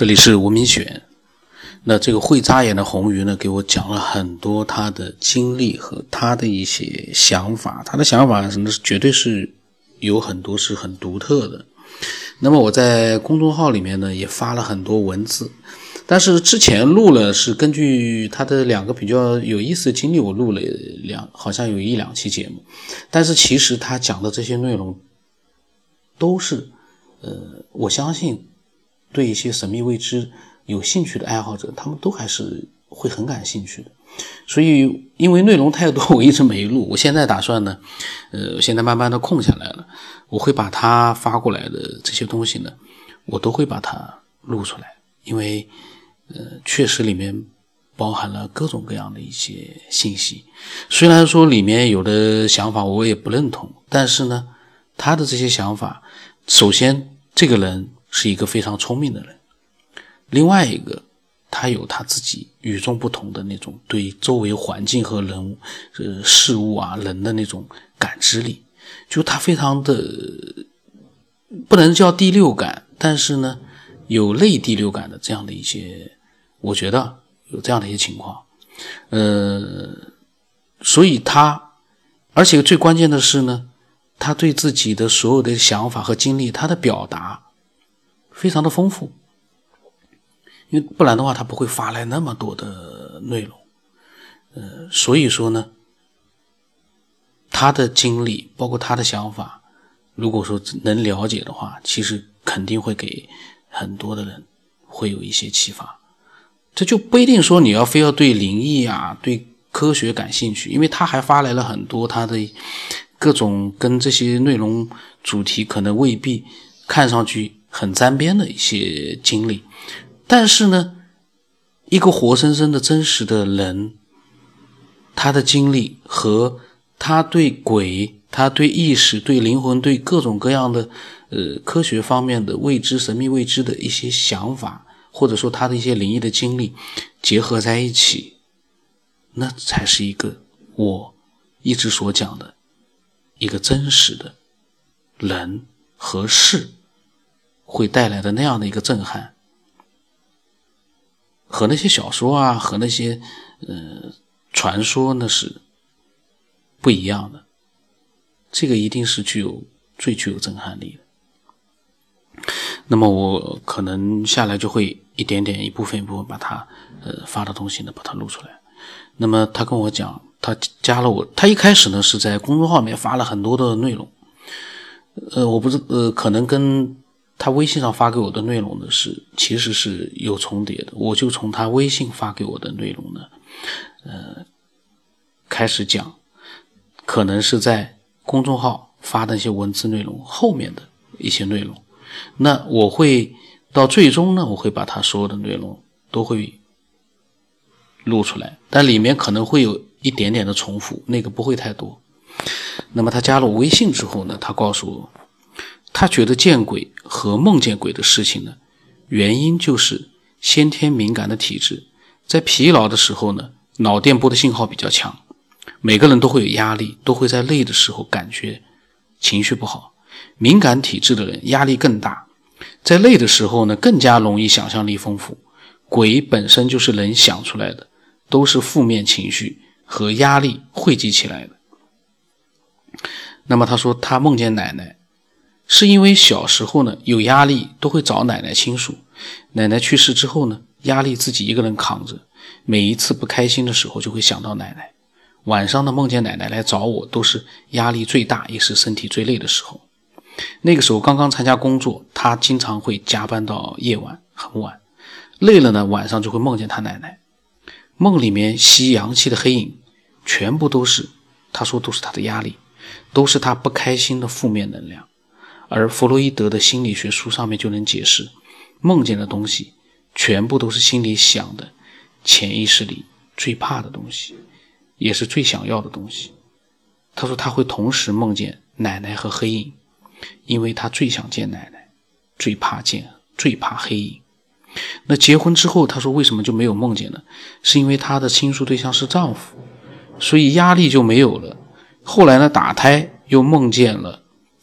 这里是吴明选。那这个会扎眼的红鱼呢，给我讲了很多他的经历和他的一些想法。他的想法什么是绝对是有很多是很独特的。那么我在公众号里面呢也发了很多文字，但是之前录了是根据他的两个比较有意思的经历，我录了两好像有一两期节目。但是其实他讲的这些内容都是，呃，我相信对一些神秘未知。有兴趣的爱好者，他们都还是会很感兴趣的。所以，因为内容太多，我一直没录。我现在打算呢，呃，现在慢慢的空下来了，我会把他发过来的这些东西呢，我都会把它录出来。因为，呃，确实里面包含了各种各样的一些信息。虽然说里面有的想法我也不认同，但是呢，他的这些想法，首先这个人是一个非常聪明的人。另外一个，他有他自己与众不同的那种对周围环境和人、呃事物啊人的那种感知力，就他非常的不能叫第六感，但是呢有类第六感的这样的一些，我觉得有这样的一些情况，呃，所以他，而且最关键的是呢，他对自己的所有的想法和经历，他的表达非常的丰富。因为不然的话，他不会发来那么多的内容，呃，所以说呢，他的经历包括他的想法，如果说能了解的话，其实肯定会给很多的人会有一些启发。这就不一定说你要非要对灵异啊、对科学感兴趣，因为他还发来了很多他的各种跟这些内容主题可能未必看上去很沾边的一些经历。但是呢，一个活生生的真实的人，他的经历和他对鬼、他对意识、对灵魂、对各种各样的呃科学方面的未知、神秘未知的一些想法，或者说他的一些灵异的经历结合在一起，那才是一个我一直所讲的一个真实的人和事会带来的那样的一个震撼。和那些小说啊，和那些呃传说那是不一样的，这个一定是具有最具有震撼力的。那么我可能下来就会一点点、一部分一部分把他呃发的东西呢把它录出来。那么他跟我讲，他加了我，他一开始呢是在公众号里面发了很多的内容，呃，我不是呃可能跟。他微信上发给我的内容呢是其实是有重叠的，我就从他微信发给我的内容呢，呃，开始讲，可能是在公众号发的一些文字内容后面的一些内容，那我会到最终呢，我会把他所有的内容都会录出来，但里面可能会有一点点的重复，那个不会太多。那么他加了我微信之后呢，他告诉我。他觉得见鬼和梦见鬼的事情呢，原因就是先天敏感的体质，在疲劳的时候呢，脑电波的信号比较强。每个人都会有压力，都会在累的时候感觉情绪不好。敏感体质的人压力更大，在累的时候呢，更加容易想象力丰富。鬼本身就是人想出来的，都是负面情绪和压力汇集起来的。那么他说他梦见奶奶。是因为小时候呢有压力都会找奶奶倾诉，奶奶去世之后呢压力自己一个人扛着，每一次不开心的时候就会想到奶奶，晚上呢梦见奶奶来找我都是压力最大也是身体最累的时候，那个时候刚刚参加工作，他经常会加班到夜晚很晚，累了呢晚上就会梦见他奶奶，梦里面吸阳气的黑影，全部都是他说都是他的压力，都是他不开心的负面能量。而弗洛伊德的心理学书上面就能解释，梦见的东西全部都是心里想的，潜意识里最怕的东西，也是最想要的东西。他说他会同时梦见奶奶和黑影，因为他最想见奶奶，最怕见，最怕黑影。那结婚之后，他说为什么就没有梦见呢？是因为他的倾诉对象是丈夫，所以压力就没有了。后来呢，打胎又梦见了。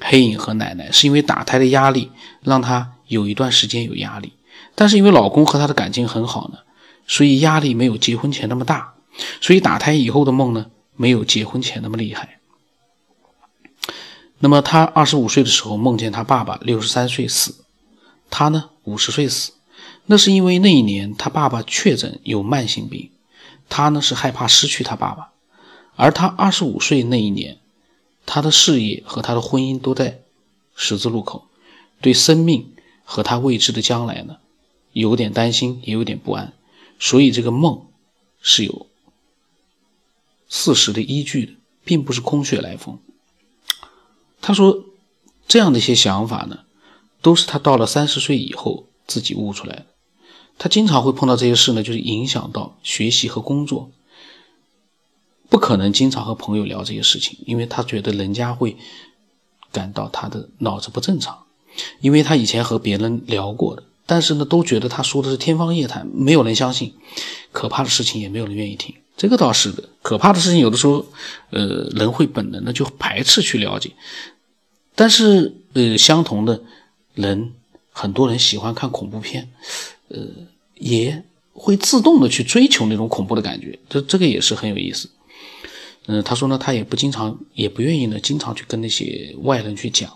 黑影和奶奶是因为打胎的压力让她有一段时间有压力，但是因为老公和她的感情很好呢，所以压力没有结婚前那么大，所以打胎以后的梦呢，没有结婚前那么厉害。那么她二十五岁的时候梦见她爸爸六十三岁死，她呢五十岁死，那是因为那一年她爸爸确诊有慢性病，她呢是害怕失去她爸爸，而她二十五岁那一年，他的事业和他的婚姻都在十字路口，对生命和他未知的将来呢，有点担心，也有点不安，所以这个梦是有事实的依据的，并不是空穴来风。他说：“这样的一些想法呢，都是他到了三十岁以后自己悟出来的。他经常会碰到这些事呢，就是影响到学习和工作。不可能经常和朋友聊这些事情，因为他觉得人家会感到他的脑子不正常。因为他以前和别人聊过的，但是呢，都觉得他说的是天方夜谭，没有人相信。可怕的事情也没有人愿意听。这个倒是的，可怕的事情有的时候，呃，人会本能的就排斥去了解。”但是，呃，相同的人，很多人喜欢看恐怖片，呃，也会自动的去追求那种恐怖的感觉，这这个也是很有意思。嗯，他说呢，他也不经常，也不愿意呢，经常去跟那些外人去讲。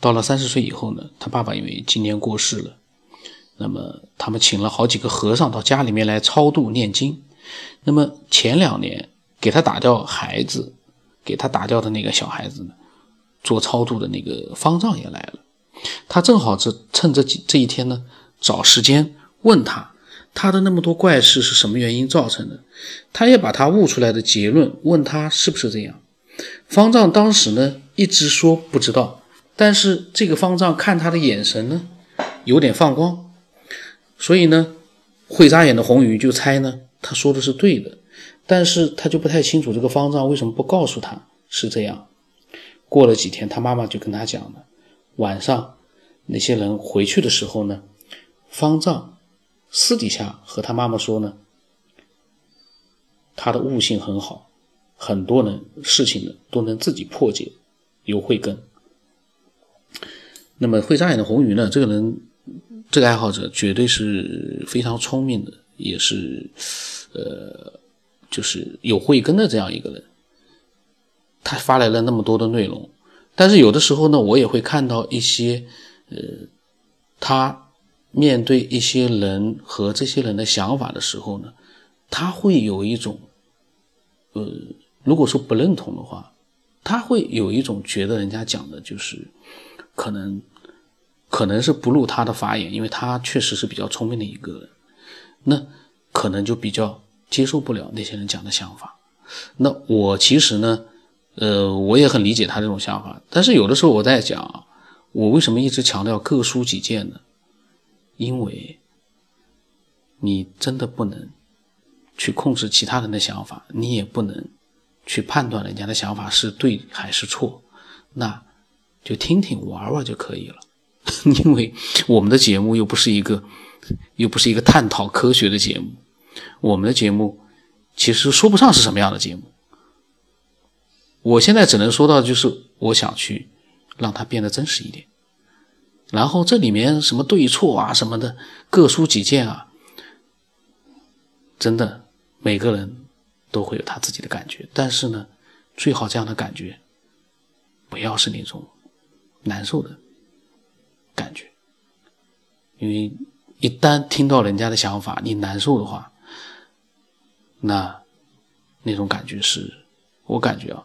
到了三十岁以后呢，他爸爸因为今年过世了，那么他们请了好几个和尚到家里面来超度念经。那么前两年给他打掉孩子，给他打掉的那个小孩子呢？做超度的那个方丈也来了，他正好这趁这几这一天呢，找时间问他，他的那么多怪事是什么原因造成的？他也把他悟出来的结论问他是不是这样？方丈当时呢一直说不知道，但是这个方丈看他的眼神呢有点放光，所以呢会眨眼的红鱼就猜呢他说的是对的，但是他就不太清楚这个方丈为什么不告诉他是这样。过了几天，他妈妈就跟他讲了，晚上那些人回去的时候呢，方丈私底下和他妈妈说呢，他的悟性很好，很多人事情呢都能自己破解，有慧根。那么会眨眼的红鱼呢，这个人这个爱好者绝对是非常聪明的，也是呃，就是有慧根的这样一个人。他发来了那么多的内容，但是有的时候呢，我也会看到一些，呃，他面对一些人和这些人的想法的时候呢，他会有一种，呃，如果说不认同的话，他会有一种觉得人家讲的就是，可能，可能是不入他的法眼，因为他确实是比较聪明的一个人，那可能就比较接受不了那些人讲的想法。那我其实呢。呃，我也很理解他这种想法，但是有的时候我在讲，我为什么一直强调各抒己见呢？因为，你真的不能去控制其他人的想法，你也不能去判断人家的想法是对还是错，那就听听玩玩就可以了。因为我们的节目又不是一个，又不是一个探讨科学的节目，我们的节目其实说不上是什么样的节目。我现在只能说到，就是我想去让它变得真实一点，然后这里面什么对错啊什么的，各抒己见啊，真的每个人都会有他自己的感觉，但是呢，最好这样的感觉不要是那种难受的感觉，因为一旦听到人家的想法你难受的话，那那种感觉是我感觉啊。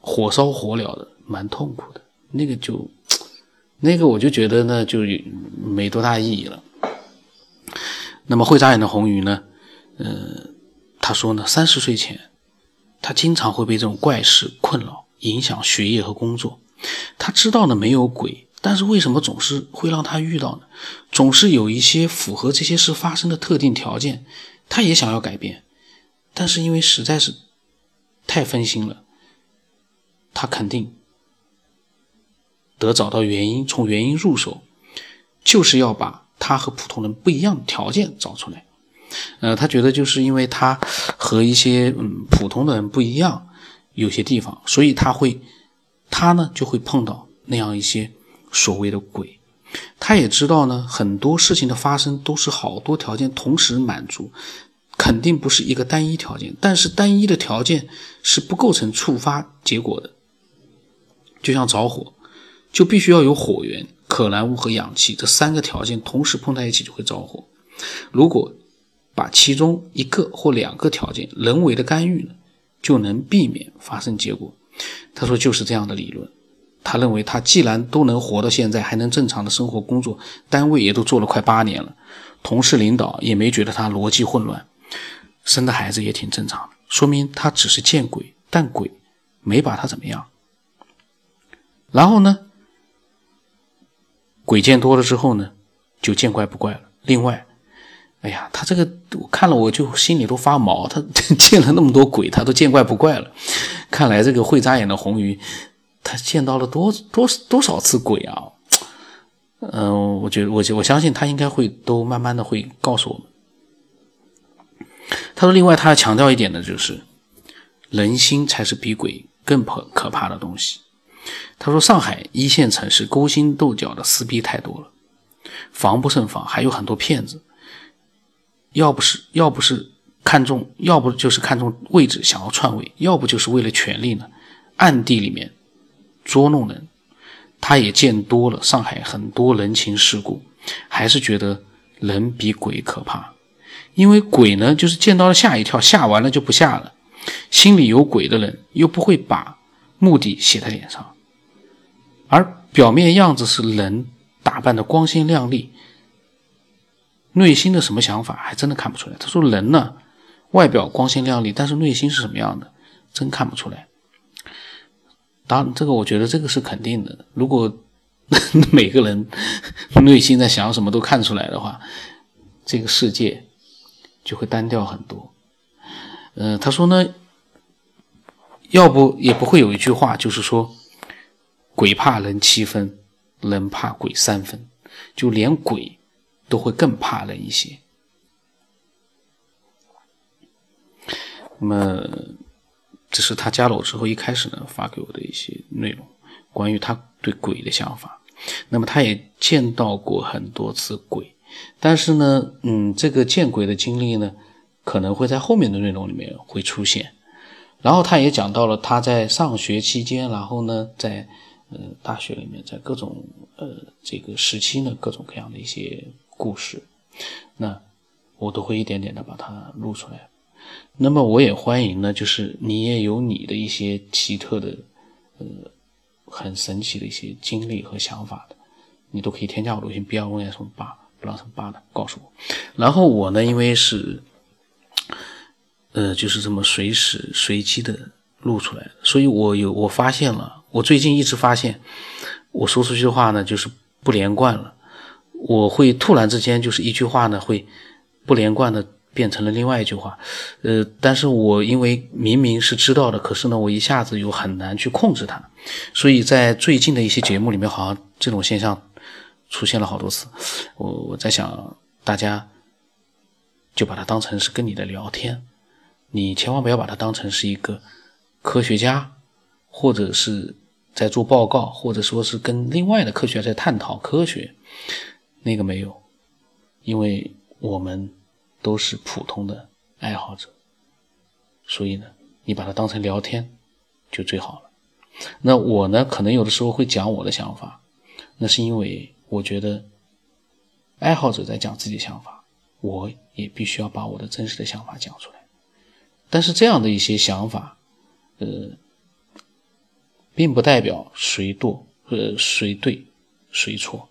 火烧火燎的，蛮痛苦的。那个就，那个我就觉得呢，就没多大意义了。那么会眨眼的红鱼呢？呃，他说呢，三十岁前，他经常会被这种怪事困扰，影响学业和工作。他知道呢没有鬼，但是为什么总是会让他遇到呢？总是有一些符合这些事发生的特定条件，他也想要改变，但是因为实在是太分心了。他肯定得找到原因，从原因入手，就是要把他和普通人不一样的条件找出来。呃，他觉得就是因为他和一些嗯普通的人不一样，有些地方，所以他会，他呢就会碰到那样一些所谓的鬼。他。也知道呢，很多事情的发生都是好多条件同时满足，肯定不是一个单一条件。但是单一的条件是不构成触发结果的。就像着火，就必须要有火源、可燃物和氧气这三个条件同时碰在一起就会着火。如果把其中一个或两个条件人为的干预了，就能避免发生结果。他说就是这样的理论。他认为他既然都能活到现在，还能正常的生活工作，单位也都做了快八年了，同事领导也没觉得他逻辑混乱，生的孩子也挺正常的，说明他只是见鬼，但鬼没把他怎么样。然后呢，鬼见多了之后呢，就见怪不怪了。另外，哎呀，他这个我看了我就心里都发毛，他 见了那么多鬼，他都见怪不怪了。看来这个会眨眼的红鱼。他见到了多多多少次鬼啊？嗯，我觉得我我相信他应该会都慢慢的会告诉我们。他说，另外他要强调一点的就是，人心才是比鬼更可可怕的东西。他说，上海一线城市勾心斗角的撕逼太多了，防不胜防，还有很多骗子。要不是要不是看中，要不就是看中位置想要篡位，要不就是为了权力呢，暗地里面。捉弄人，他也见多了上海很多人情世故，还是觉得人比鬼可怕。因为鬼呢，就是见到了吓一跳，吓完了就不吓了。心里有鬼的人，又不会把目的写在脸上，而表面样子是人打扮的光鲜亮丽，内心的什么想法还真的看不出来。他说人呢，外表光鲜亮丽，但是内心是什么样的，真看不出来。当然，这个我觉得这个是肯定的。如果 每个人 内心在想什么都看出来的话，这个世界就会单调很多。呃，他说呢，要不也不会有一句话，就是说，鬼怕人七分，人怕鬼三分，就连鬼都会更怕人一些。那么。这是他加了我之后一开始呢发给我的一些内容，关于他对鬼的想法。那么他也见到过很多次鬼，但是呢，嗯，这个见鬼的经历呢，可能会在后面的内容里面会出现。然后他也讲到了他在上学期间，然后呢，在呃大学里面，在各种呃这个时期呢，各种各样的一些故事，那我都会一点点的把它录出来。那么我也欢迎呢，就是你也有你的一些奇特的，呃，很神奇的一些经历和想法的，你都可以添加我微信 b l 问什么八不让什么八的告诉我。然后我呢，因为是，呃，就是这么随时随机的录出来，所以我有我发现了，我最近一直发现，我说出去的话呢，就是不连贯了，我会突然之间就是一句话呢会不连贯的。变成了另外一句话，呃，但是我因为明明是知道的，可是呢，我一下子又很难去控制它，所以在最近的一些节目里面，好像这种现象出现了好多次。我我在想，大家就把它当成是跟你的聊天，你千万不要把它当成是一个科学家，或者是在做报告，或者说是跟另外的科学家在探讨科学，那个没有，因为我们。都是普通的爱好者，所以呢，你把它当成聊天就最好了。那我呢，可能有的时候会讲我的想法，那是因为我觉得爱好者在讲自己的想法，我也必须要把我的真实的想法讲出来。但是这样的一些想法，呃，并不代表谁对，呃，谁对，谁错，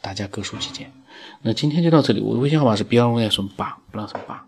大家各抒己见。那今天就到这里，我的微信号码是 B 二五幺什么八，不知道什么八。